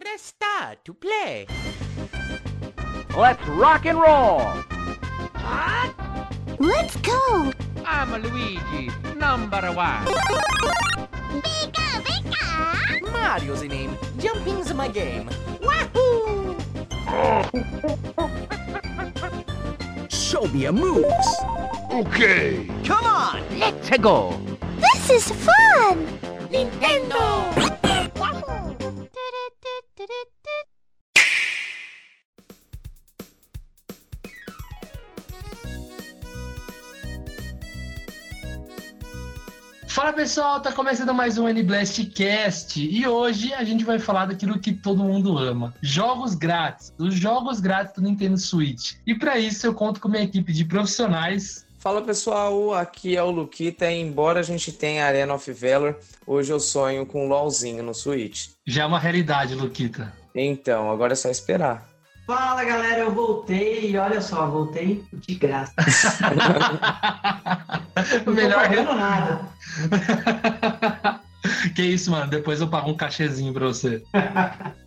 Press star to play. Let's rock and roll! Let's go! I'm Luigi, number one. Pika, pika! Mario's the name. Jumping's my game. Wahoo! Show me your moves. Okay! Come on. Let's go. This is fun! Nintendo. Fala pessoal, tá começando mais um N-Blast Cast e hoje a gente vai falar daquilo que todo mundo ama: jogos grátis, os jogos grátis do Nintendo Switch. E para isso eu conto com minha equipe de profissionais. Fala pessoal, aqui é o Luquita. Embora a gente tenha Arena of Valor, hoje eu sonho com um LOLzinho no Switch. Já é uma realidade, Luquita. Então, agora é só esperar. Fala galera, eu voltei e olha só, voltei de graça. Não Melhor tô pagando nada. que isso, mano. Depois eu pago um cachezinho pra você.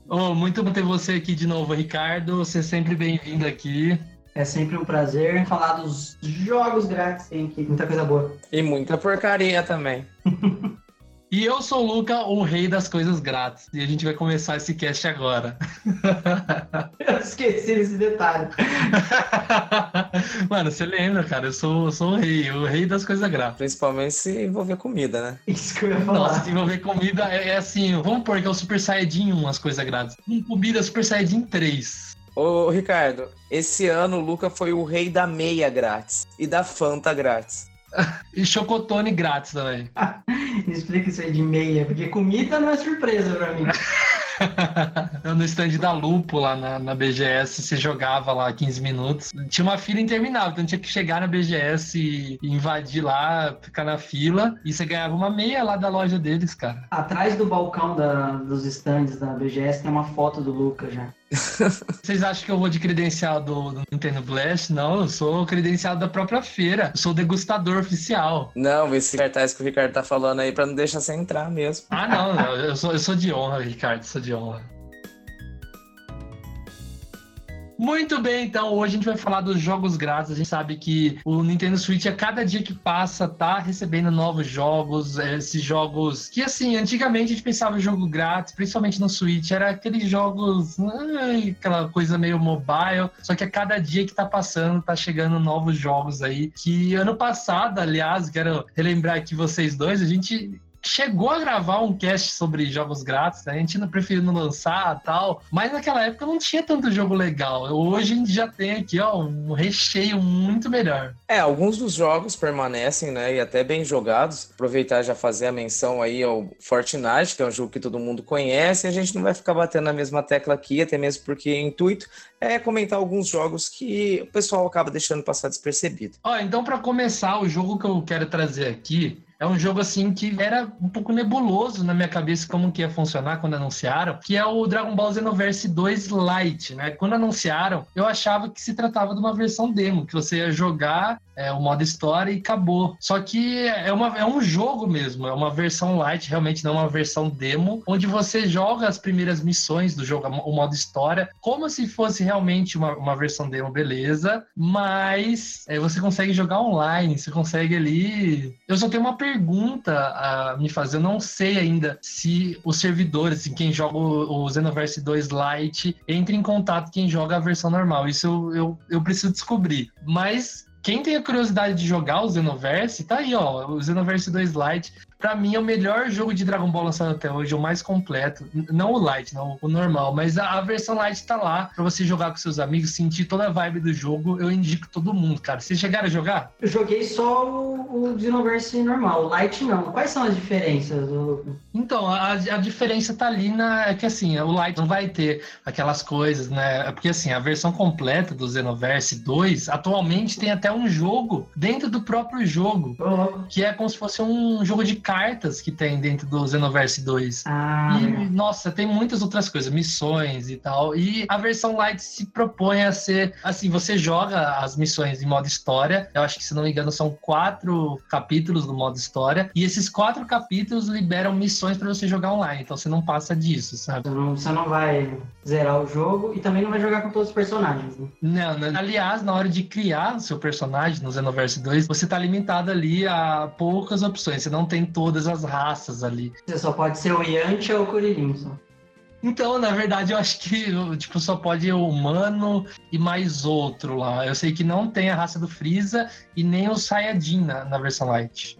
oh, muito bom ter você aqui de novo, Ricardo. Você é sempre bem-vindo aqui. É sempre um prazer falar dos jogos grátis, tem aqui muita coisa boa. E muita porcaria também. E eu sou o Luca, o rei das coisas grátis. E a gente vai começar esse cast agora. Eu esqueci desse detalhe. Mano, você lembra, cara? Eu sou, eu sou o rei, o rei das coisas grátis. Principalmente se envolver comida, né? Isso que eu ia falar. Nossa, se envolver comida é, é assim, vamos pôr que é o Super Saiyajin 1, as coisas grátis. Com comida, Super Saiyajin 3. Ô, Ricardo, esse ano o Luca foi o rei da meia grátis e da Fanta grátis. E chocotone grátis também. Me explica isso aí de meia, porque comida não é surpresa pra mim. no stand da Lupo, lá na, na BGS, você jogava lá 15 minutos. Tinha uma fila interminável, então tinha que chegar na BGS e invadir lá, ficar na fila, e você ganhava uma meia lá da loja deles, cara. Atrás do balcão da- dos stands da BGS tem uma foto do Luca já. Vocês acham que eu vou de credencial do, do Nintendo Blast? Não, eu sou credencial da própria feira. Eu sou degustador oficial. Não, esse cartaz que o Ricardo tá falando aí pra não deixar você entrar mesmo. Ah, não, não, eu sou, eu sou de honra, Ricardo, sou de honra. Muito bem, então hoje a gente vai falar dos jogos grátis. A gente sabe que o Nintendo Switch, a cada dia que passa, tá recebendo novos jogos. eh, Esses jogos que, assim, antigamente a gente pensava em jogo grátis, principalmente no Switch, era aqueles jogos, aquela coisa meio mobile. Só que a cada dia que tá passando, tá chegando novos jogos aí. Que ano passado, aliás, quero relembrar aqui vocês dois, a gente chegou a gravar um cast sobre jogos grátis, né? a gente não preferiu não lançar tal, mas naquela época não tinha tanto jogo legal. Hoje a gente já tem aqui ó, um recheio muito melhor. É, alguns dos jogos permanecem, né, e até bem jogados. Aproveitar e já fazer a menção aí ao Fortnite, que é um jogo que todo mundo conhece, e a gente não vai ficar batendo na mesma tecla aqui, até mesmo porque o intuito é comentar alguns jogos que o pessoal acaba deixando passar despercebido. Ó, então para começar, o jogo que eu quero trazer aqui é um jogo assim que era um pouco nebuloso na minha cabeça como que ia funcionar quando anunciaram, que é o Dragon Ball Xenoverse 2 Lite, né? Quando anunciaram, eu achava que se tratava de uma versão demo, que você ia jogar é, o modo história e acabou. Só que é, uma, é um jogo mesmo, é uma versão light, realmente não é uma versão demo, onde você joga as primeiras missões do jogo, o modo história, como se fosse realmente uma, uma versão demo, beleza, mas é, você consegue jogar online, você consegue ali. Eu só tenho uma a me fazer, eu não sei ainda se os servidores, assim, quem joga o, o Xenoverse 2 Lite, entra em contato quem joga a versão normal. Isso eu, eu, eu preciso descobrir. Mas quem tem a curiosidade de jogar o Xenoverse, tá aí, ó. O Xenoverse 2 Lite, pra mim, é o melhor jogo de Dragon Ball lançado até hoje, o mais completo. Não o Lite, não o normal, mas a, a versão Lite tá lá pra você jogar com seus amigos, sentir toda a vibe do jogo. Eu indico todo mundo, cara. Vocês chegaram a jogar? Eu joguei só o, o Xenoverse normal, o Light não. Quais são as diferenças? O- Então, a, a diferença tá ali na. É que assim, o Lite não vai ter aquelas coisas, né? É Porque assim, a versão completa do Xenoverse 2, atualmente tem até um jogo dentro do próprio jogo. Louco. que é como se fosse um jogo de cartas que tem dentro do Xenoverse 2. Ah, E, nossa, tem muitas outras coisas, missões e tal. E a versão light se propõe a ser assim: você joga as missões em modo história. Eu acho que, se não me engano, são quatro capítulos do modo história. E esses quatro capítulos liberam missões para você jogar online. Então você não passa disso, sabe? Você não, você não vai zerar o jogo e também não vai jogar com todos os personagens. Né? Não, não. Aliás, na hora de criar o seu personagem no Xenoverse 2, você tá limitado ali a poucas opções. Você não tem todas as raças ali. Você só pode ser o Yantia ou o Kuririn. Só. Então, na verdade, eu acho que tipo, só pode o humano e mais outro lá. Eu sei que não tem a raça do Freeza e nem o Saiyajin na, na versão light.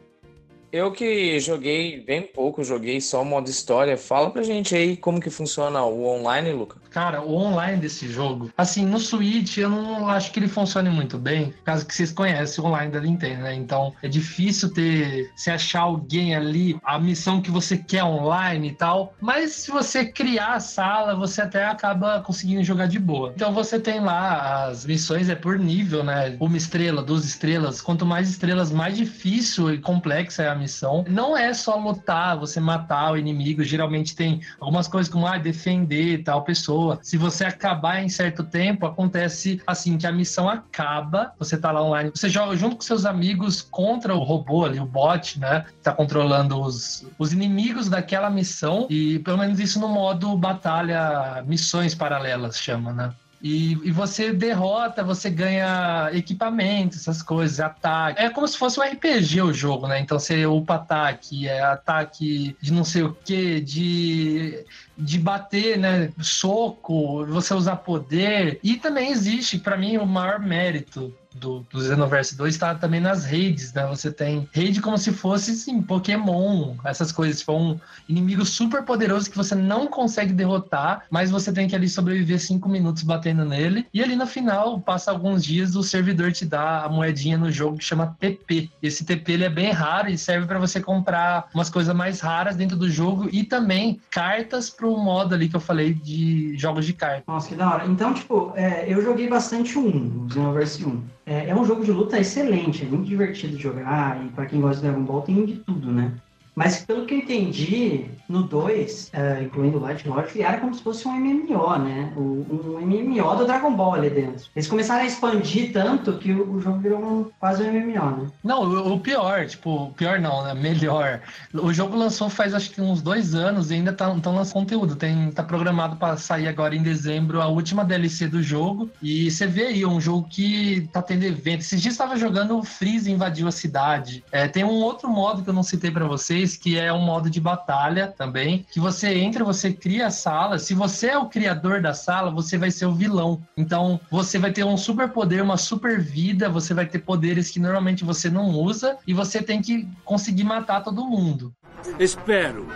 Eu que joguei bem pouco, joguei só o modo história. Fala pra gente aí como que funciona o online, Luca. Cara, o online desse jogo, assim, no Switch eu não acho que ele funcione muito bem, causa que vocês conhecem o online da Nintendo, né? Então é difícil ter, se achar alguém ali, a missão que você quer online e tal. Mas se você criar a sala, você até acaba conseguindo jogar de boa. Então você tem lá as missões, é por nível, né? Uma estrela, duas estrelas. Quanto mais estrelas, mais difícil e complexa é a missão. Não é só lutar, você matar o inimigo. Geralmente tem algumas coisas como ah, defender tal pessoa. Se você acabar em certo tempo, acontece assim que a missão acaba, você tá lá online, você joga junto com seus amigos contra o robô ali, o bot, né? Tá controlando os, os inimigos daquela missão. E pelo menos isso no modo batalha, missões paralelas chama, né? E, e, você derrota, você ganha equipamentos, essas coisas, ataque. É como se fosse um RPG o jogo, né? Então você upa ataque, é ataque de não sei o que, de, de bater, né? Soco, você usar poder. E também existe, para mim, o maior mérito do, do Xenoverse 2 está também nas redes, né? Você tem rede como se fosse, sim, Pokémon, essas coisas. Tipo, um inimigo super poderoso que você não consegue derrotar, mas você tem que ali sobreviver cinco minutos batendo nele. E ali no final, passa alguns dias, o servidor te dá a moedinha no jogo que chama TP. Esse TP ele é bem raro e serve para você comprar umas coisas mais raras dentro do jogo e também cartas pro modo ali que eu falei de jogos de cartas. Nossa, que da hora. Então, tipo, é, eu joguei bastante um, o Xenoverse 1. É, é um jogo de luta excelente, é muito divertido de jogar, e para quem gosta de Dragon Ball tem de tudo, né? Mas pelo que eu entendi, no 2, é, incluindo o Light Lord, criaram como se fosse um MMO, né? Um, um MMO do Dragon Ball ali dentro. Eles começaram a expandir tanto que o, o jogo virou um, quase um MMO, né? Não, o, o pior, tipo, pior não, né? Melhor. O jogo lançou faz acho que uns dois anos e ainda estão tá, lançando conteúdo. Tem, tá programado para sair agora em dezembro a última DLC do jogo. E você vê aí, um jogo que tá tendo evento. Esses dias estava jogando o Freeze invadiu a cidade. É, tem um outro modo que eu não citei para vocês que é um modo de batalha também, que você entra, você cria a sala. Se você é o criador da sala, você vai ser o vilão. Então, você vai ter um super poder, uma super vida, você vai ter poderes que normalmente você não usa e você tem que conseguir matar todo mundo. Espero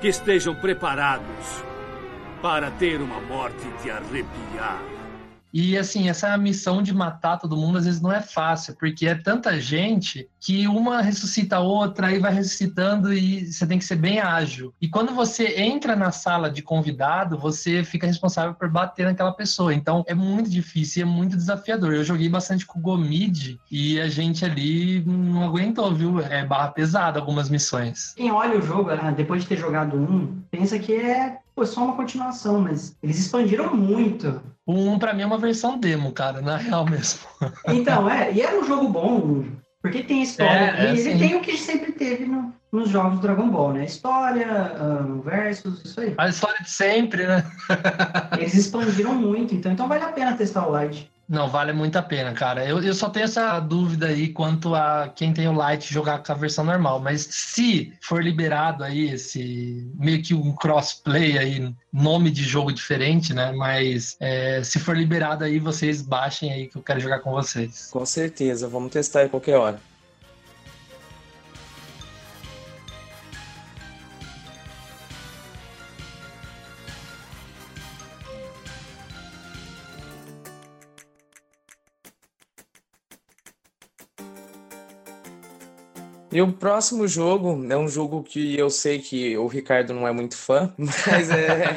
que estejam preparados para ter uma morte de arrepiar. E assim, essa missão de matar todo mundo às vezes não é fácil, porque é tanta gente que uma ressuscita a outra, aí vai ressuscitando e você tem que ser bem ágil. E quando você entra na sala de convidado, você fica responsável por bater naquela pessoa. Então é muito difícil, é muito desafiador. Eu joguei bastante com o Gomid e a gente ali não aguentou, viu? É barra pesada algumas missões. Quem olha o jogo, ah, depois de ter jogado um, pensa que é pô, só uma continuação, mas eles expandiram muito. O 1 pra mim é uma versão demo, cara, na real mesmo. Então, é, e era um jogo bom, porque tem história. É, é, e ele tem o que sempre teve no- nos jogos do Dragon Ball, né? História, ah, versus, isso aí. A história de sempre, né? Eles expandiram muito, então, então vale a pena testar o Light. Não, vale muito a pena, cara. Eu, eu só tenho essa dúvida aí quanto a quem tem o Lite jogar com a versão normal. Mas se for liberado aí esse meio que um crossplay aí, nome de jogo diferente, né? Mas é, se for liberado aí, vocês baixem aí que eu quero jogar com vocês. Com certeza, vamos testar em qualquer hora. E o próximo jogo é um jogo que eu sei que o Ricardo não é muito fã, mas é,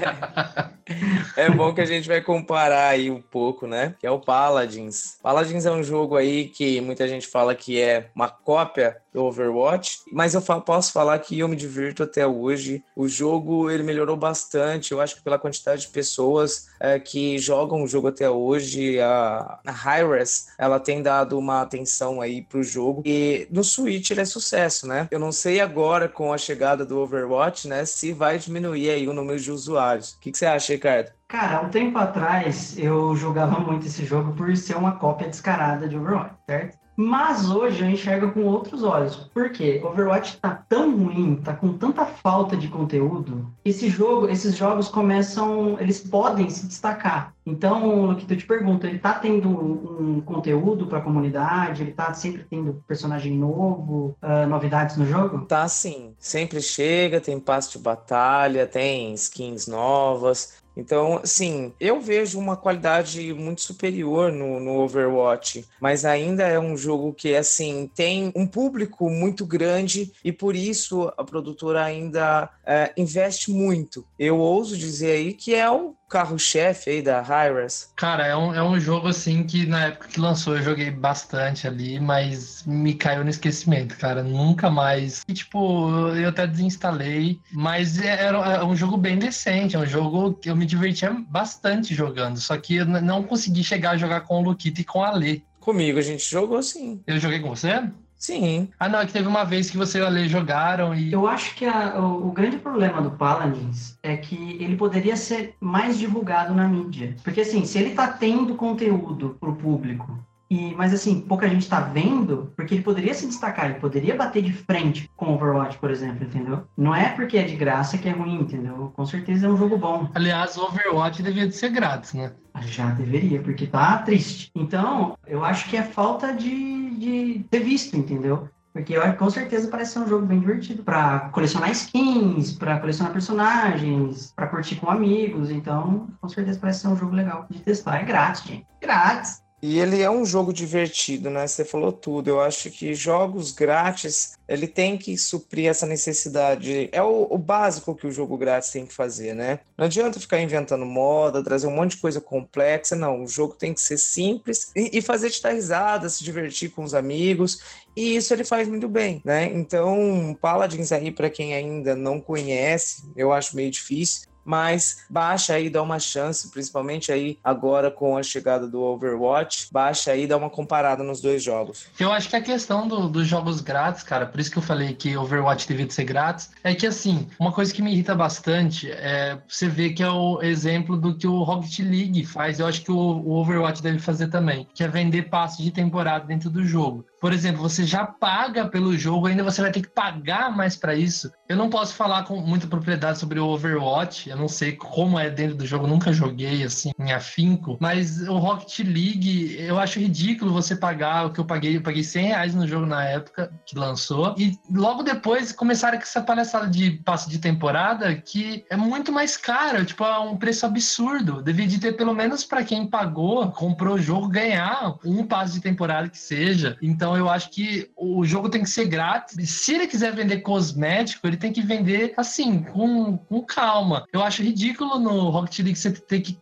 é bom que a gente vai comparar aí um pouco, né? Que é o Paladins. Paladins é um jogo aí que muita gente fala que é uma cópia do Overwatch, mas eu posso falar que eu me divirto até hoje. O jogo ele melhorou bastante, eu acho que pela quantidade de pessoas é, que jogam o jogo até hoje, a, a Hi-Res, ela tem dado uma atenção aí pro jogo e no Switch ele é sucesso, né? Eu não sei agora com a chegada do Overwatch, né, se vai diminuir aí o número de usuários. O que, que você acha, Ricardo? Cara, um tempo atrás eu jogava muito esse jogo por ser uma cópia descarada de Overwatch, certo? Mas hoje eu enxergo com outros olhos. Por quê? Overwatch tá tão ruim, tá com tanta falta de conteúdo. Esse jogo, esses jogos começam, eles podem se destacar. Então, o que eu te pergunto, ele tá tendo um, um conteúdo para a comunidade? Ele tá sempre tendo personagem novo, uh, novidades no jogo? Tá sim, sempre chega, tem passe de batalha, tem skins novas. Então, sim, eu vejo uma qualidade muito superior no, no, Overwatch, mas ainda é um jogo que, assim, tem um público muito grande e por isso a produtora ainda é, investe muito. Eu ouso dizer aí que é o carro-chefe aí da Hyras? Cara, é um, é um jogo assim que na época que lançou eu joguei bastante ali, mas me caiu no esquecimento, cara. Nunca mais. E, tipo, eu até desinstalei, mas é, era, é um jogo bem decente, é um jogo que eu me divertia bastante jogando, só que eu não consegui chegar a jogar com o Luquita e com a Lê. Comigo a gente jogou sim. Eu joguei com você? Sim. Ah, não, é que teve uma vez que você e o Ale jogaram e. Eu acho que a, o, o, grande problema do Paladins é que ele poderia ser mais divulgado na mídia. Porque, assim, se ele tá tendo conteúdo pro público e, mas assim, pouca gente tá vendo, porque ele poderia se destacar, ele poderia bater de frente com Overwatch, por exemplo, entendeu? Não é porque é de graça que é ruim, entendeu? Com certeza é um jogo bom. Aliás, Overwatch devia de ser grátis, né? Já deveria, porque tá triste. Então, eu acho que é falta de, de ter visto, entendeu? Porque eu, com certeza parece ser um jogo bem divertido para colecionar skins, para colecionar personagens, para curtir com amigos. Então, com certeza parece ser um jogo legal de testar. É grátis, gente. Grátis. E ele é um jogo divertido, né? Você falou tudo. Eu acho que jogos grátis, ele tem que suprir essa necessidade. É o, o, básico que o jogo grátis tem que fazer, né? Não adianta ficar inventando moda, trazer um monte de coisa complexa. Não, o jogo tem que ser simples e, e fazer te dar risada, se divertir com os amigos. E isso ele faz muito bem, né? Então, Paladins aí, para quem ainda não conhece, eu acho meio difícil mas baixa aí, dá uma chance, principalmente aí agora com a chegada do Overwatch, baixa aí, dá uma comparada nos dois jogos. Eu acho que a questão do, dos jogos grátis, cara, por isso que eu falei que Overwatch devia de ser grátis, é que assim, uma coisa que me irrita bastante é você ver que é o exemplo do que o Rocket League faz, eu acho que o, o Overwatch deve fazer também, que é vender passos de temporada dentro do jogo. Por exemplo, você já paga pelo jogo, ainda você vai ter que pagar mais para isso. Eu não posso falar com muita propriedade sobre o Overwatch, eu não sei como é dentro do jogo, nunca joguei assim em afinco, mas o Rocket League, eu acho ridículo você pagar o que eu paguei, eu paguei 100 reais no jogo na época que lançou, e logo depois começaram com essa palhaçada de passe de temporada que é muito mais caro, tipo, é um preço absurdo. Devia de ter pelo menos para quem pagou, comprou o jogo, ganhar um passe de temporada que seja. Então então eu acho que o jogo tem que ser grátis. Se ele quiser vender cosmético, ele tem que vender assim, com, com calma. Eu acho ridículo no Rocket League você ter que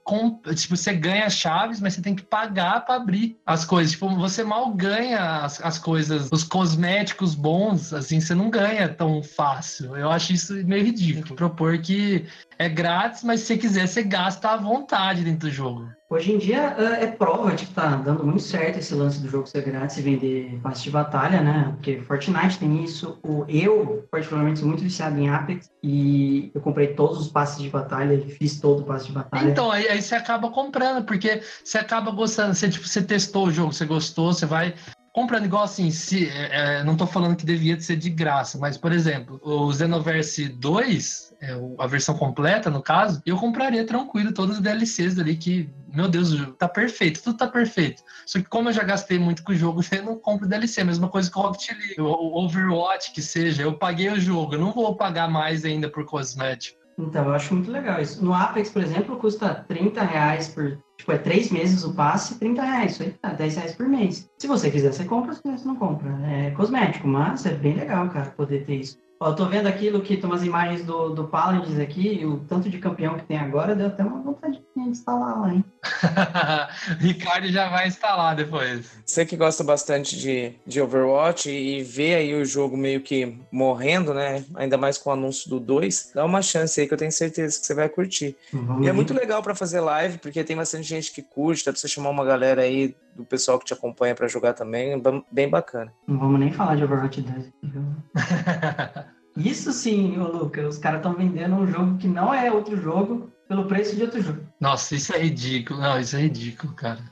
tipo, você ganha chaves, mas você tem que pagar para abrir as coisas. Tipo, você mal ganha as, as coisas, os cosméticos bons, assim, você não ganha tão fácil. Eu acho isso meio ridículo. Propor que é grátis, mas se você quiser, você gasta à vontade dentro do jogo. Hoje em dia é prova de que tá dando muito certo esse lance do jogo ser grátis e vender passe de batalha, né? Porque Fortnite tem isso. O, eu, particularmente, sou muito viciado em Apex e eu comprei todos os passes de batalha fiz todo o passe de batalha. Então, aí, aí você acaba comprando, porque você acaba gostando. Você, tipo, você testou o jogo, você gostou, você vai comprando igual assim, se, é, é não estou falando que devia ser de graça, mas, por exemplo, o Xenoverse 2, é, a versão completa, no caso, eu compraria tranquilo todos os DLCs ali que, meu Deus, tá perfeito, tudo tá perfeito. Só que como eu já gastei muito com o jogo, eu não compro DLC, mesma coisa que o Rocket League, o Overwatch que seja, eu paguei o jogo, eu não vou pagar mais ainda por cosmético. Então, eu acho muito legal isso. No Apex, por exemplo, custa 30 reais por. Tipo, é três meses o passe, 30 reais. Isso aí tá 10 reais por mês. Se você quiser, você compra, se você não compra. É cosmético, mas é bem legal, cara, poder ter isso. Ó, eu tô vendo aqui, que tem umas imagens do, do Paladins aqui, o tanto de campeão que tem agora, deu até uma vontade instalar lá, hein? Ricardo já vai instalar depois. Você que gosta bastante de, de Overwatch e vê aí o jogo meio que morrendo, né? Ainda mais com o anúncio do 2, dá uma chance aí que eu tenho certeza que você vai curtir. Vamos E é ver. muito legal pra fazer live, porque tem bastante gente que curte, dá pra você chamar uma galera aí do pessoal que te acompanha pra jogar também, bem- bem bacana. Não vamos nem falar de Overwatch 2 aqui, viu? Isso sim, ô Luca, os caras estão vendendo um jogo que não é outro jogo pelo preço de outro jogo. Nossa, isso é ridículo. Não, isso é ridículo, cara.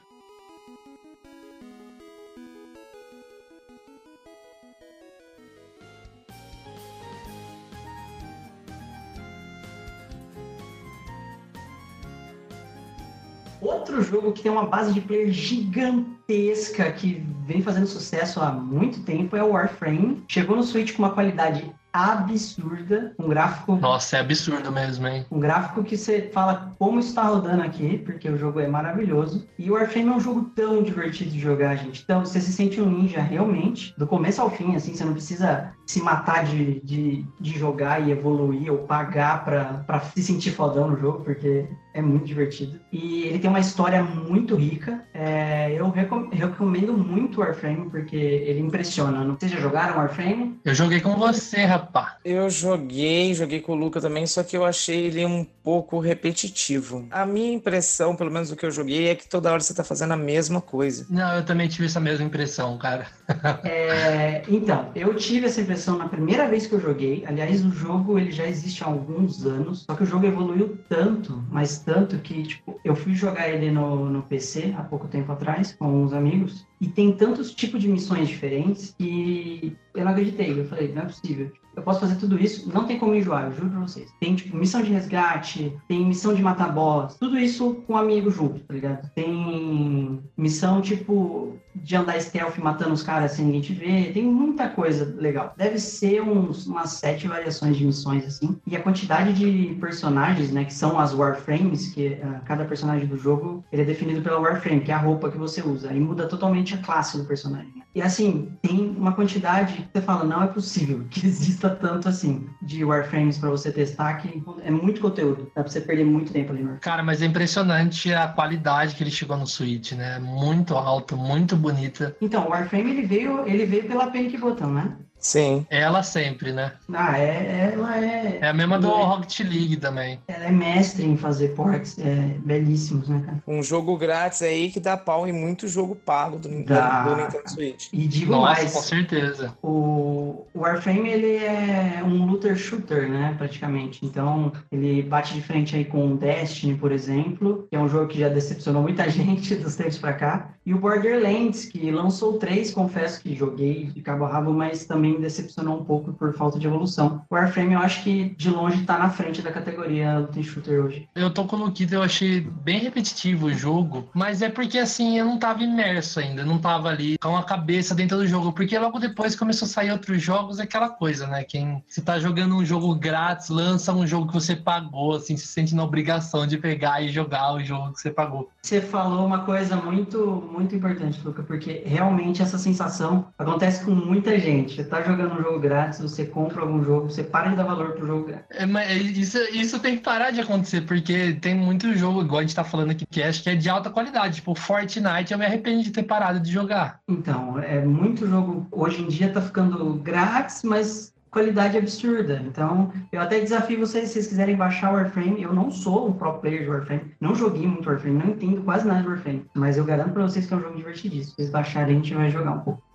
Outro jogo que tem uma base de player gigantesca que vem fazendo sucesso há muito tempo é o Warframe. Chegou no Switch com uma qualidade absurda, um gráfico Nossa, é absurdo mesmo, hein? Um gráfico que você fala como está rodando aqui, porque o jogo é maravilhoso. E o Warframe é um jogo tão divertido de jogar, gente. Então, você se sente um ninja realmente, do começo ao fim, assim, você não precisa se matar de, de, de jogar e evoluir ou pagar pra se sentir fodão no jogo, porque é muito divertido. E ele tem uma história muito rica. É, eu recom- recomendo muito o Warframe, porque ele impressiona. Não- Vocês já jogaram Warframe? Eu joguei com você, rapá. Eu joguei, joguei com o Luca também, só que eu achei ele um pouco repetitivo. A minha impressão, pelo menos o que eu joguei, é que toda hora você tá fazendo a mesma coisa. Não, eu também tive essa mesma impressão, cara. É, então, eu tive essa impressão na primeira vez que eu joguei. Aliás, o jogo ele já existe há alguns anos, só que o jogo evoluiu tanto, mas tanto que tipo, eu fui jogar ele no, no PC há pouco tempo atrás com uns amigos e tem tantos tipos de missões diferentes que eu não acreditei. Eu falei, não é possível. Eu posso fazer tudo isso, não tem como enjoar, eu juro pra vocês. Tem, tipo, missão de resgate, tem missão de matar boss, tudo isso com um amigo junto, tá ligado? Tem missão, tipo, de andar stealth matando os caras sem ninguém te ver, tem muita coisa legal. Deve ser uns, umas sete variações de missões, assim. E a quantidade de personagens, né, que são as Warframes, que ah, cada personagem do jogo, ele é definido pela Warframe, que é a roupa que você usa. Aí muda totalmente a classe do personagem. E assim, tem uma quantidade que você fala, não é possível que exista tanto assim de Warframes pra você testar, que é muito conteúdo. Dá pra você perder muito tempo ali. Cara, mas é impressionante a qualidade que ele chegou no Switch, né? Muito alto, muito bonita. Então, o Warframe ele veio, ele veio pela Panic Button, né? Sim. Ela sempre, né? Ah, é, ela é. É a mesma do É. Rocket League também. Ela é mestre em fazer ports é, belíssimos, né, cara? Um jogo grátis aí que dá pau em muito jogo pago do, Dá. do Nintendo Switch. E digo Nossa, mais, com certeza. o o Warframe ele é um looter shooter, né, praticamente. Então, ele bate de frente aí com o Destiny, por exemplo, que é um jogo que já decepcionou muita gente dos tempos pra cá. E o Borderlands, que lançou três, confesso que joguei de cabo a rabo, mas também me decepcionou um pouco por falta de evolução. O Warframe eu acho que de longe tá na frente da categoria looter shooter hoje. Eu tô com o Luquita, eu achei bem repetitivo o jogo, mas é porque assim, eu não tava imerso ainda, não tava ali com a cabeça dentro do jogo, porque logo depois começou a sair outros jogos, é aquela coisa, né? Quem se tá jogando um jogo grátis, lança um jogo que você pagou, assim, se sente na obrigação de pegar e jogar o jogo que você pagou. Você falou uma coisa muito, muito importante, Luca, porque realmente essa sensação acontece com muita gente. Você tá jogando um jogo grátis, você compra algum jogo, você para de dar valor pro jogo grátis. É, mas isso, isso tem que parar de acontecer, porque tem muito jogo, igual a gente tá falando aqui, que acho que é de alta qualidade. Tipo, Fortnite, eu me arrependo de ter parado de jogar. Então, é muito jogo hoje em dia tá ficando grátis, mas qualidade absurda. Então, eu até desafio vocês, se vocês quiserem baixar o Warframe, eu não sou um pro player de Warframe, não joguei muito Warframe, não entendo quase nada de Warframe, mas eu garanto pra vocês que é um jogo divertidíssimo. Se vocês baixarem, a gente vai jogar um pouco.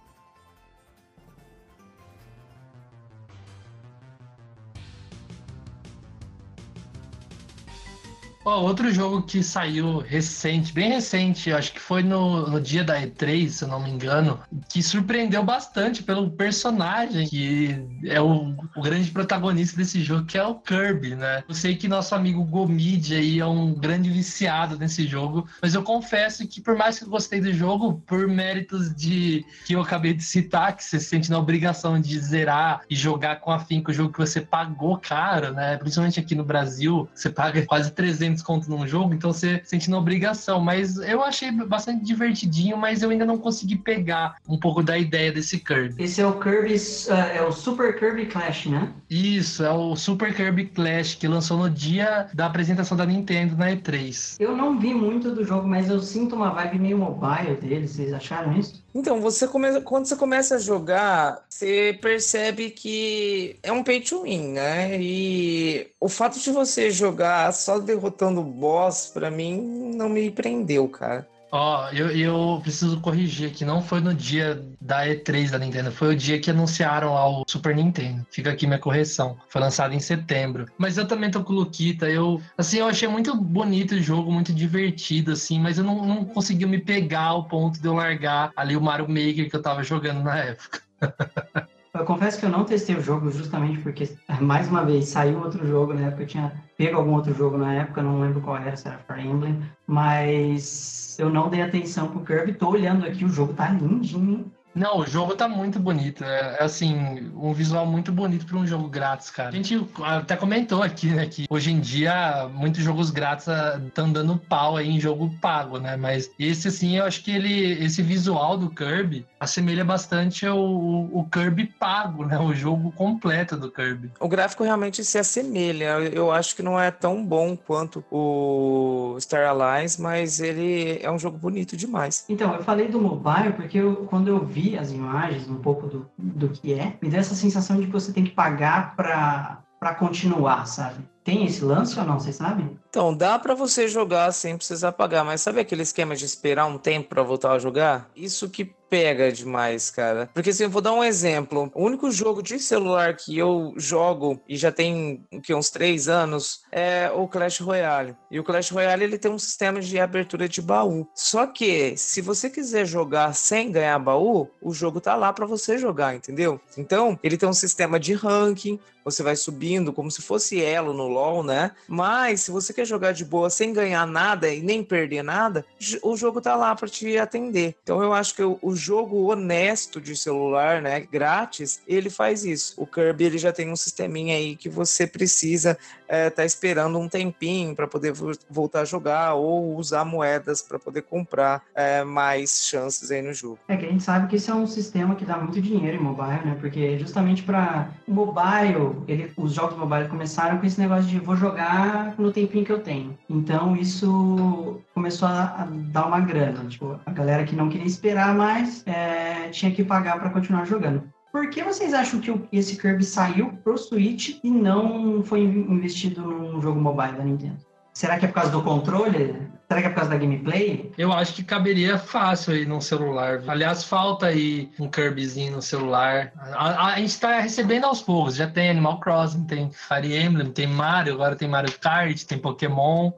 Ó, outro jogo que saiu recente, bem recente, acho que foi no, no dia da E3, se eu não me engano, que surpreendeu bastante pelo personagem que é o, o grande protagonista desse jogo, que é o Kirby, né? Eu sei que nosso amigo Gomid aí é um grande viciado nesse jogo, mas eu confesso que por mais que eu gostei do jogo, por méritos de que eu acabei de citar, que você se sente na obrigação de zerar e jogar com afinco o jogo que você pagou caro, né? Principalmente aqui no Brasil, você paga quase 300 desconto num jogo, então você sente na obrigação. Mas eu achei bastante divertidinho, mas eu ainda não consegui pegar um pouco da ideia desse Kirby. Esse é o Kirby, uh, é o Super Kirby Clash, né? Isso, é o Super Kirby Clash, que lançou no dia da apresentação da Nintendo na E3. Eu não vi muito do jogo, mas eu sinto uma vibe meio mobile dele, vocês acharam isso? Então, você come... quando você começa a jogar, você percebe que é um pay to win, né? E o fato de você jogar só derrotando o boss, para mim, não me prendeu, cara. Ó, oh, eu, eu preciso corrigir aqui, não foi no dia da E3 da Nintendo, foi o dia que anunciaram lá o Super Nintendo. Fica aqui minha correção. Foi lançado em setembro. Mas eu também tô com o Luquita, eu, assim, eu achei muito bonito o jogo, muito divertido, assim, mas eu não, não consegui me pegar ao ponto de eu largar ali o Mario Maker que eu tava jogando na época. Eu confesso que eu não testei o jogo justamente porque, mais uma vez, saiu outro jogo na época. Eu tinha pego algum outro jogo na época, não lembro qual era, se era Fire Emblem, mas eu não dei atenção pro Kirby. Tô olhando aqui, o jogo tá lindinho. Não, o jogo tá muito bonito. É, é assim, um visual muito bonito para um jogo grátis, cara. A gente até comentou aqui, né, que hoje em dia muitos jogos grátis estão ah, dando pau aí em jogo pago, né? Mas esse, assim, eu acho que ele, esse visual do Kirby assemelha bastante ao, o Kirby pago, né? O jogo completo do Kirby. O gráfico realmente se assemelha. Eu acho que não é tão bom quanto o Star Allies, mas ele é um jogo bonito demais. Então, eu falei do mobile porque eu, quando eu vi as imagens, um pouco do, do que é, me dá essa sensação de que você tem que pagar para continuar, sabe? Tem esse lance ou não, vocês sabem? Então, dá para você jogar sem precisar pagar, mas sabe aquele esquema de esperar um tempo para voltar a jogar? Isso que pega demais, cara. Porque assim, eu vou dar um exemplo. O único jogo de celular que eu jogo e já tem que, uns três anos é o Clash Royale. E o Clash Royale ele tem um sistema de abertura de baú. Só que se você quiser jogar sem ganhar baú, o jogo tá lá para você jogar, entendeu? Então, ele tem um sistema de ranking, você vai subindo como se fosse elo no LoL, né? Mas se você quer jogar de boa sem ganhar nada e nem perder nada, o jogo tá lá para te atender. Então eu acho que o jogo honesto de celular, né, grátis, ele faz isso. O Kirby ele já tem um sisteminha aí que você precisa é, tá esperando um tempinho para poder voltar a jogar ou usar moedas para poder comprar é, mais chances aí no jogo. É que a gente sabe que esse é um sistema que dá muito dinheiro em mobile, né? Porque justamente para mobile, ele, os jogos mobile começaram com esse negócio de vou jogar no tempinho que eu tenho. Então isso começou a, a dar uma grana. Tipo, a galera que não queria esperar mais é, tinha que pagar para continuar jogando. Por que vocês acham que esse Kirby saiu pro Switch e não foi investido num jogo mobile da Nintendo? Será que é por causa do controle? Será que é por causa da gameplay? Eu acho que caberia fácil aí no celular. Aliás, falta aí um Kirbyzinho no celular. A, a, a gente tá recebendo aos poucos. Já tem Animal Crossing, tem Fire Emblem, tem Mario, agora tem Mario Kart, tem Pokémon.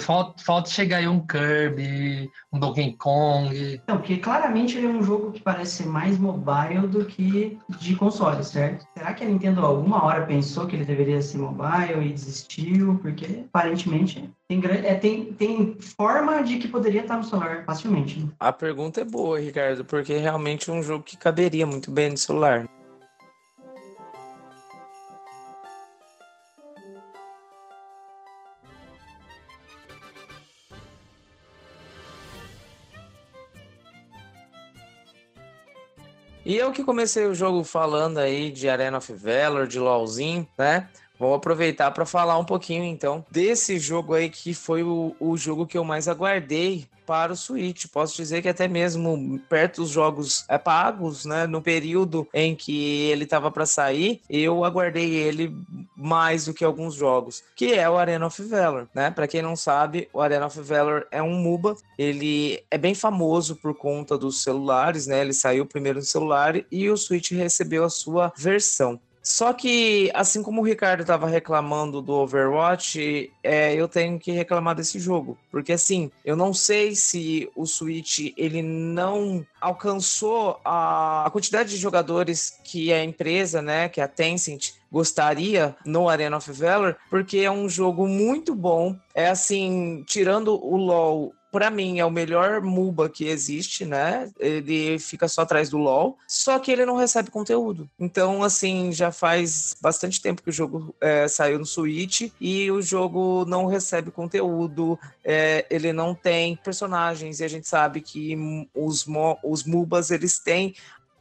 Falta, falta chegar aí um Kirby, um Donkey Kong. Não, porque claramente ele é um jogo que parece ser mais mobile do que de console, certo? Será que a Nintendo alguma hora pensou que ele deveria ser mobile e desistiu? Porque aparentemente tem, é, tem, tem forma de que poderia estar no celular facilmente. Né? A pergunta é boa, Ricardo, porque realmente é um jogo que caberia muito bem no celular. E eu que comecei o jogo falando aí de Arena of Valor, de LoLzinho, né? Vou aproveitar para falar um pouquinho então desse jogo aí que foi o, o jogo que eu mais aguardei para o Switch. Posso dizer que até mesmo perto dos jogos é, pagos, né, no período em que ele estava para sair, eu aguardei ele mais do que alguns jogos, que é o Arena of Valor, né? Para quem não sabe, o Arena of Valor é um MOBA, ele é bem famoso por conta dos celulares, né? Ele saiu primeiro no celular e o Switch recebeu a sua versão. Só que, assim como o Ricardo estava reclamando do Overwatch, é, eu tenho que reclamar desse jogo. Porque, assim, eu não sei se o Switch ele não alcançou a, a quantidade de jogadores que a empresa, né, que a Tencent, gostaria no Arena of Valor, porque é um jogo muito bom. É assim, tirando o LoL Pra mim, é o melhor MUBA que existe, né? Ele fica só atrás do LoL, só que ele não recebe conteúdo. Então, assim, já faz bastante tempo que o jogo é, saiu no Switch e o jogo não recebe conteúdo, é, ele não tem personagens, e a gente sabe que os, os MUBAs, eles têm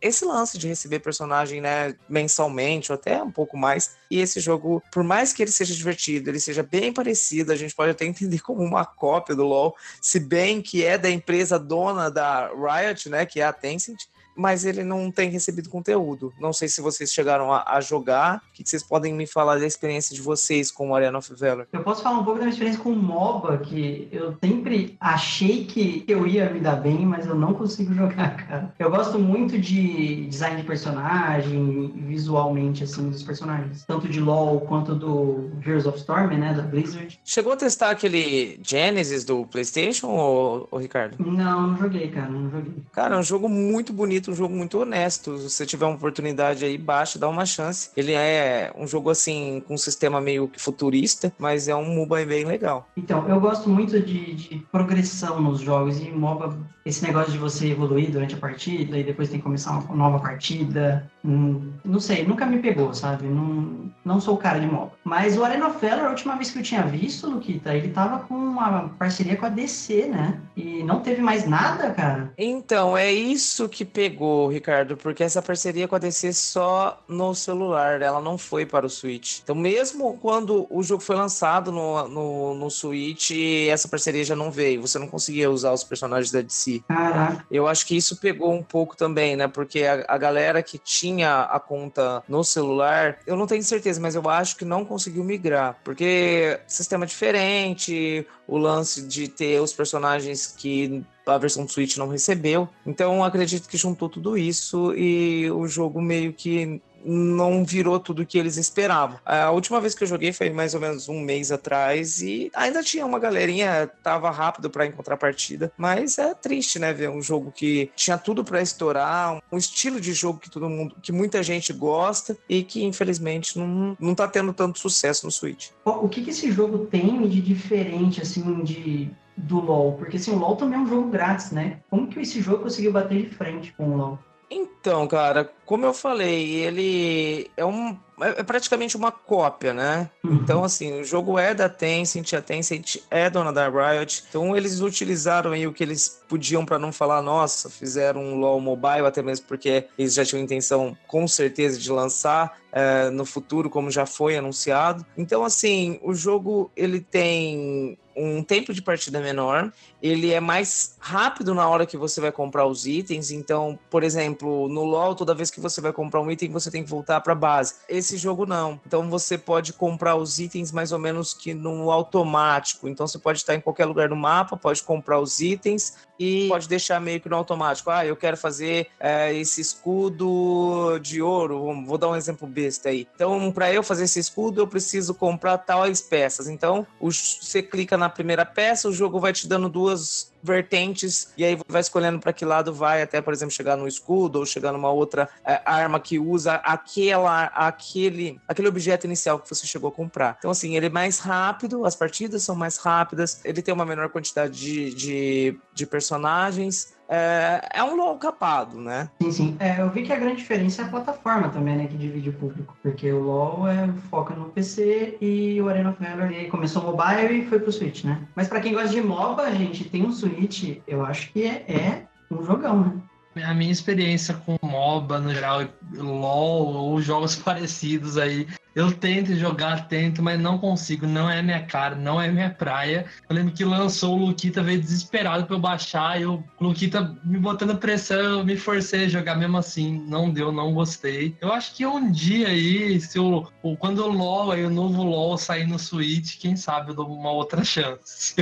esse lance de receber personagem, né, mensalmente ou até um pouco mais. E esse jogo, por mais que ele seja divertido, ele seja bem parecido, a gente pode até entender como uma cópia do LoL, se bem que é da empresa dona da Riot, né, que é a Tencent, mas ele não tem recebido conteúdo. Não sei se vocês chegaram a, a jogar. O que que vocês podem me falar da experiência de vocês com o Arena of Valor? Eu posso falar um pouco da minha experiência com o MOBA, que eu sempre achei que eu ia me dar bem, mas eu não consigo jogar, cara. Eu gosto muito de design de personagem, visualmente, assim, dos personagens. Tanto de LoL quanto do Heroes of Storm, né, da Blizzard. Chegou a testar aquele Genesis do PlayStation, ô, ô Ricardo? Não, não joguei, cara, não joguei. Cara, é um jogo muito bonito, um jogo muito honesto. Se você tiver uma oportunidade aí, baixa, dá uma chance. Ele é um jogo assim, com um sistema meio que futurista, mas é um MOBA bem legal. Então, eu gosto muito de, de progressão nos jogos e MOBA, esse negócio de você evoluir durante a partida e depois tem que começar uma nova partida. hum, não sei, nunca me pegou, sabe? Não, não sou o cara de MOBA. Mas o Arena of Valor, a última vez que eu tinha visto, Luquita, ele tava com uma parceria com a DC, né? E não teve mais nada, cara. Então, é isso que pegou, Ricardo, porque essa parceria com a DC só no celular, ela não foi para o Switch. Então, mesmo quando o jogo foi lançado no, no, no Switch, essa parceria já não veio. Você não conseguia usar os personagens da DC. Caraca. Eu acho que isso pegou um pouco também, né? Porque a, a galera que tinha a conta no celular, eu não tenho certeza, mas eu acho que não conseguiu migrar. Porque sistema diferente, o lance de ter os personagens que a versão do Switch não recebeu. Então acredito que juntou tudo isso e o jogo meio que não virou tudo que eles esperavam. A última vez que eu joguei foi mais ou menos um mês atrás e ainda tinha uma galerinha, tava rápido para encontrar partida, mas é triste, né, ver um jogo que tinha tudo para estourar, um estilo de jogo que todo mundo, que muita gente gosta e que infelizmente não, não tá tendo tanto sucesso no Switch. O que, que esse jogo tem de diferente, assim, de, do LoL? Porque, assim, o LoL também é um jogo grátis, né? Como que esse jogo conseguiu bater de frente com o LoL? Então, cara, como eu falei, ele é um é é praticamente uma cópia, né? Então, assim, o jogo é da Tencent, a Tencent é dona da Riot, então eles utilizaram aí o que eles podiam para não falar, nossa, fizeram um LoL Mobile, até mesmo porque eles já tinham intenção, com certeza, de lançar eh, no futuro, como já foi anunciado. Então, assim, o jogo ele tem um tempo de partida menor, ele é mais rápido na hora que você vai comprar os itens. Então, por exemplo, no LoL, toda vez que você vai comprar um item, você tem que voltar para base. Esse jogo não. Então, você pode comprar os itens mais ou menos que no automático. Então, você pode estar em qualquer lugar do mapa, pode comprar os itens e pode deixar meio que no automático. Ah, eu quero fazer é, esse escudo de ouro. Vou dar um exemplo besta aí. Então, para eu fazer esse escudo, eu preciso comprar tais peças. Então, você clica na primeira peça, o jogo vai te dando duas vertentes e aí vai escolhendo para que lado vai até por exemplo chegar no escudo ou chegar numa outra é, arma que usa aquela aquele aquele objeto inicial que você chegou a comprar. Então assim ele é mais rápido as partidas são mais rápidas ele tem uma menor quantidade de, de, de personagens é, é um LoL capado né Sim, sim. É, eu vi que a grande diferença é a plataforma também, né? Que divide o público. Porque o LoL é, foca no PC e o Arena of Valor ele começou mobile e foi pro Switch, né? Mas pra quem gosta de MOBA, gente, tem um Switch, eu acho que é, é um jogão, né? A minha experiência com MOBA, no geral, LOL ou jogos parecidos aí, eu tento jogar, tento, mas não consigo, não é minha cara, não é minha praia. Eu lembro que lançou o Luquita, veio desesperado pra eu baixar, e o Luquita me botando pressão, eu me forcei a jogar mesmo assim, não deu, não gostei. Eu acho que um dia aí, se o- quando o LOL, aí, o novo LOL sair no Switch, quem sabe eu dou uma outra chance.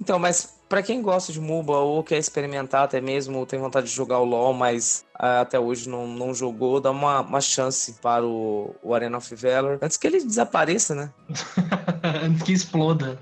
Então, mas pra quem gosta de MOBA ou quer experimentar até mesmo, ou tem vontade de jogar o LoL, mas ah, até hoje não, não jogou, dá uma, uma chance para o, o Arena of Valor. Antes que ele desapareça, né? Antes que exploda.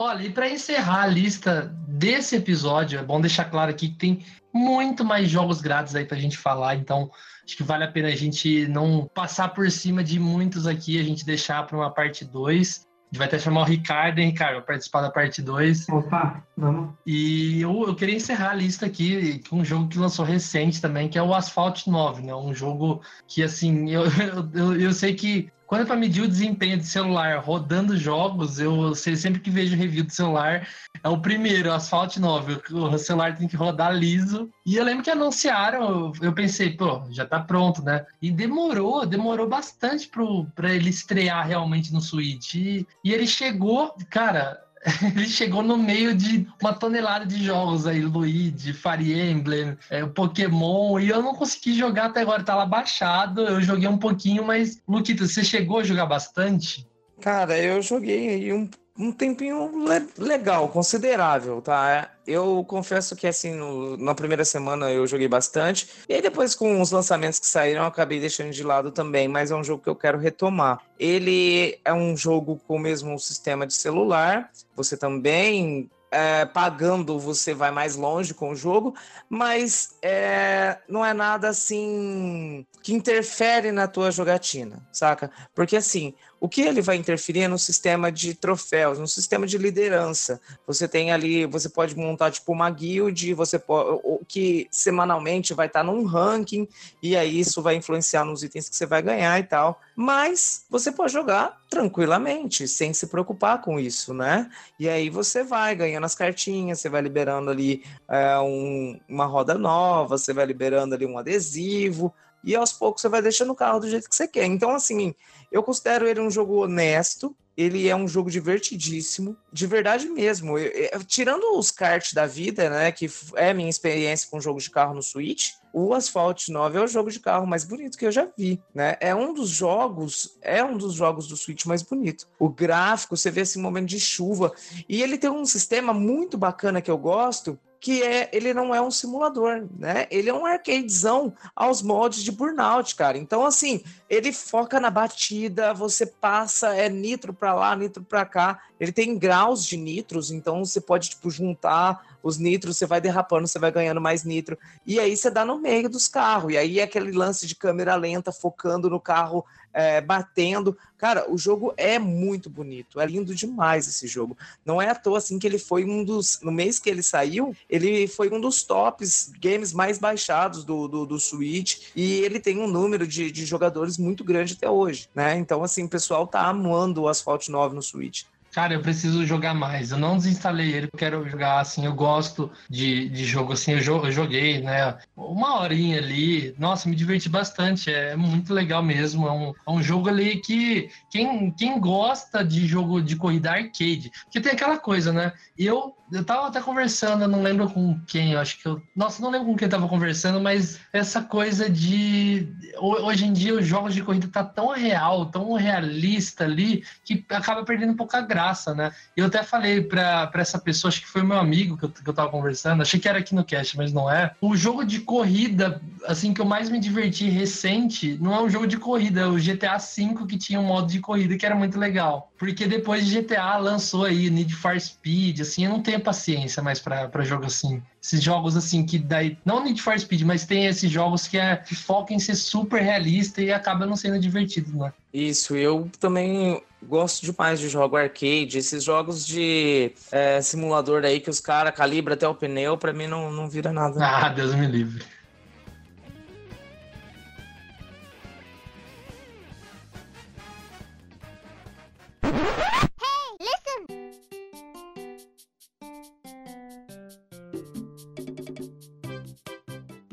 Olha, e para encerrar a lista desse episódio, é bom deixar claro aqui que tem muito mais jogos grátis aí pra gente falar, então acho que vale a pena a gente não passar por cima de muitos aqui, a gente deixar para uma parte 2. A gente vai até chamar o Ricardo, hein, Ricardo, para participar da parte 2. Opa, vamos. E eu, eu queria encerrar a lista aqui com um jogo que lançou recente também, que é o Asphalt 9, né? Um jogo que, assim, eu, eu, eu sei que quando é para medir o desempenho de celular rodando jogos, eu sei, sempre que vejo review de celular, é o primeiro, Asphalt 9. O celular tem que rodar liso. E eu lembro que anunciaram, eu pensei, pô, já tá pronto, né? E demorou, demorou bastante para ele estrear realmente no Switch. E, e ele chegou, cara, ele chegou no meio de uma tonelada de jogos aí, Luigi, Fire Emblem, é, Pokémon, e eu não consegui jogar até agora, tá lá baixado, eu joguei um pouquinho, mas, Luquita, você chegou a jogar bastante? Cara, eu joguei um um tempinho le legal, considerável, tá? Eu confesso que, assim, no, na primeira semana eu joguei bastante, e aí depois com os lançamentos que saíram eu acabei deixando de lado também, mas é um jogo que eu quero retomar. Ele é um jogo com o mesmo sistema de celular, você também é, pagando você vai mais longe com o jogo, mas é, não é nada assim que interfere na tua jogatina, saca? Porque assim, o que ele vai interferir é no sistema de troféus, no sistema de liderança. Você tem ali, você pode montar tipo uma guild, você pode, que semanalmente vai estar num ranking e aí isso vai influenciar nos itens que você vai ganhar e tal. Mas você pode jogar tranquilamente, sem se preocupar com isso, né? E aí você vai ganhando as cartinhas, você vai liberando ali é, um, uma roda nova, você vai liberando ali um adesivo e aos poucos você vai deixando o carro do jeito que você quer. Então, assim, eu considero ele um jogo honesto, ele é um jogo divertidíssimo, de verdade mesmo. Eu, eu, tirando os kart da vida, né, que é minha experiência com jogos de carro no Switch, o Asphalt 9 é o jogo de carro mais bonito que eu já vi, né? É um dos jogos, é um dos jogos do Switch mais bonito. O gráfico, você vê esse momento de chuva, e ele tem um sistema muito bacana que eu gosto, que é ele não é um simulador, né? Ele é um arcadezão aos mods de Burnout, cara. Então, assim, ele foca na batida, você passa, é nitro para lá, nitro para cá. Ele tem graus de nitros, então você pode, tipo, juntar os nitros, você vai derrapando, você vai ganhando mais nitro. E aí você dá no meio dos carros. E aí é aquele lance de câmera lenta, focando no carro é, batendo. Cara, o jogo é muito bonito, é lindo demais esse jogo. Não é à toa assim que ele foi um dos. No mês que ele saiu, ele foi um dos tops games mais baixados do, do, do Switch. E ele tem um número de, de jogadores muito grande até hoje, né? Então, assim, o pessoal tá amando o Asphalt 9 no Switch. Cara, eu preciso jogar mais. Eu não desinstalei ele, quero jogar assim. Eu gosto de, de jogo assim. Eu, eu joguei, né? Uma horinha ali. Nossa, me diverti bastante. É muito legal mesmo. É um, é um jogo ali que quem, quem gosta de jogo de corrida arcade, porque tem aquela coisa, né? Eu eu tava até conversando, eu não lembro com quem, eu acho que eu. Nossa, não lembro com quem tava conversando, mas essa coisa de. Hoje em dia os jogos de corrida tá tão real, tão realista ali, que acaba perdendo um pouco a graça, né? Eu até falei pra, pra essa pessoa, acho que foi meu amigo que eu, que eu tava conversando, achei que era aqui no cast, mas não é. O jogo de corrida, assim, que eu mais me diverti recente, não é um jogo de corrida, é o GTA V que tinha um modo de corrida que era muito legal. Porque depois de GTA lançou aí Need for Speed, assim, eu não tenho paciência mais para jogo assim. Esses jogos assim que daí. Não Need for Speed, mas tem esses jogos que, é, que focam em ser super realista e acaba não sendo divertido, né? Isso, eu também gosto demais de jogo arcade, esses jogos de é, simulador aí que os caras calibram até o pneu, para mim não, não vira nada. Ah, Deus me livre.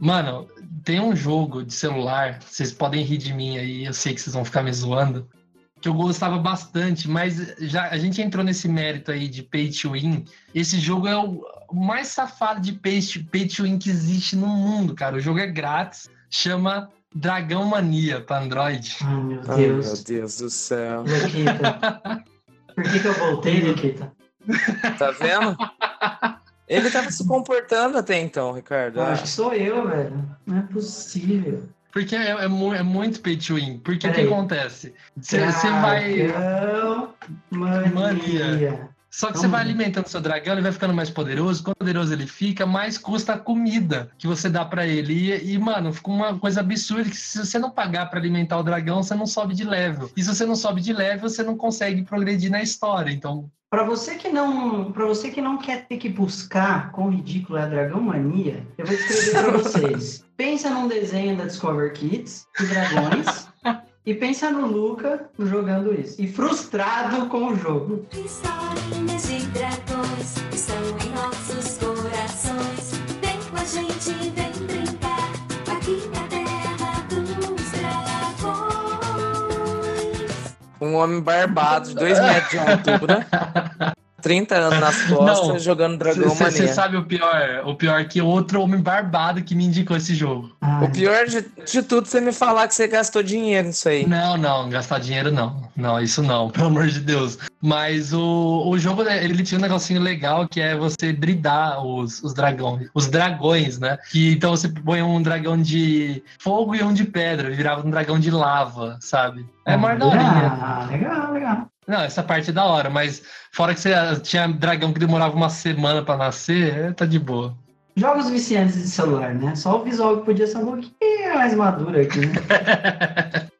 Mano, tem um jogo de celular, vocês podem rir de mim aí, eu sei que vocês vão ficar me zoando, que eu gostava bastante, mas já a gente entrou nesse mérito aí de pay to win. Esse jogo é o mais safado de pay to, pay to win que existe no mundo, cara. O jogo é grátis, chama Dragão Mania para Android. Ai, meu Deus. Ai, meu Deus do céu. Por que, que eu voltei, Nikita? Tá vendo? Ele tava se comportando até então, Ricardo. Eu acho que sou eu, velho. Não é possível. Porque é, é, mu- é muito pay to win. Porque o que Peraí. acontece? Você vai. Dragão Mania. Mania. Só que você vai alimentando seu dragão, ele vai ficando mais poderoso. Quanto poderoso ele fica, mais custa a comida que você dá pra ele. E, e, mano, fica uma coisa absurda que se você não pagar pra alimentar o dragão, você não sobe de level. E se você não sobe de level, você não consegue progredir na história. Então, Pra você que não, para você que não quer ter que buscar quão ridículo é a Dragão Mania, eu vou descrever pra vocês. Pensa num desenho da Discover Kids de dragões e pensa no Luca jogando isso e frustrado com o jogo. Historinhas de dragões estão em nossos corações. Vem com a gente, vem brincar. Aqui na terra dos dragões. Um homem barbado, de dois metros de altura, 30 anos nas costas, Não, jogando Dragão você Mania. sabe o pior? O pior é que outro homem barbado que me indicou esse jogo. O pior de, de tudo é você me falar que você gastou dinheiro nisso aí. Não, não, gastar dinheiro não. Não, isso não, pelo amor de Deus. Mas o, o jogo, né, ele tinha um negocinho legal que é você bridar os, os dragões. Os dragões, né? Que, então você põe um dragão de fogo e um de pedra. Virava um dragão de lava, sabe? É mais daorinha. Ah, legal, legal. Não, essa parte é da hora, mas fora que você tinha dragão que demorava uma semana pra nascer, é, tá de boa. Jogos viciantes de celular, né? Só o visual que podia ser um pouquinho mais maduro aqui, né?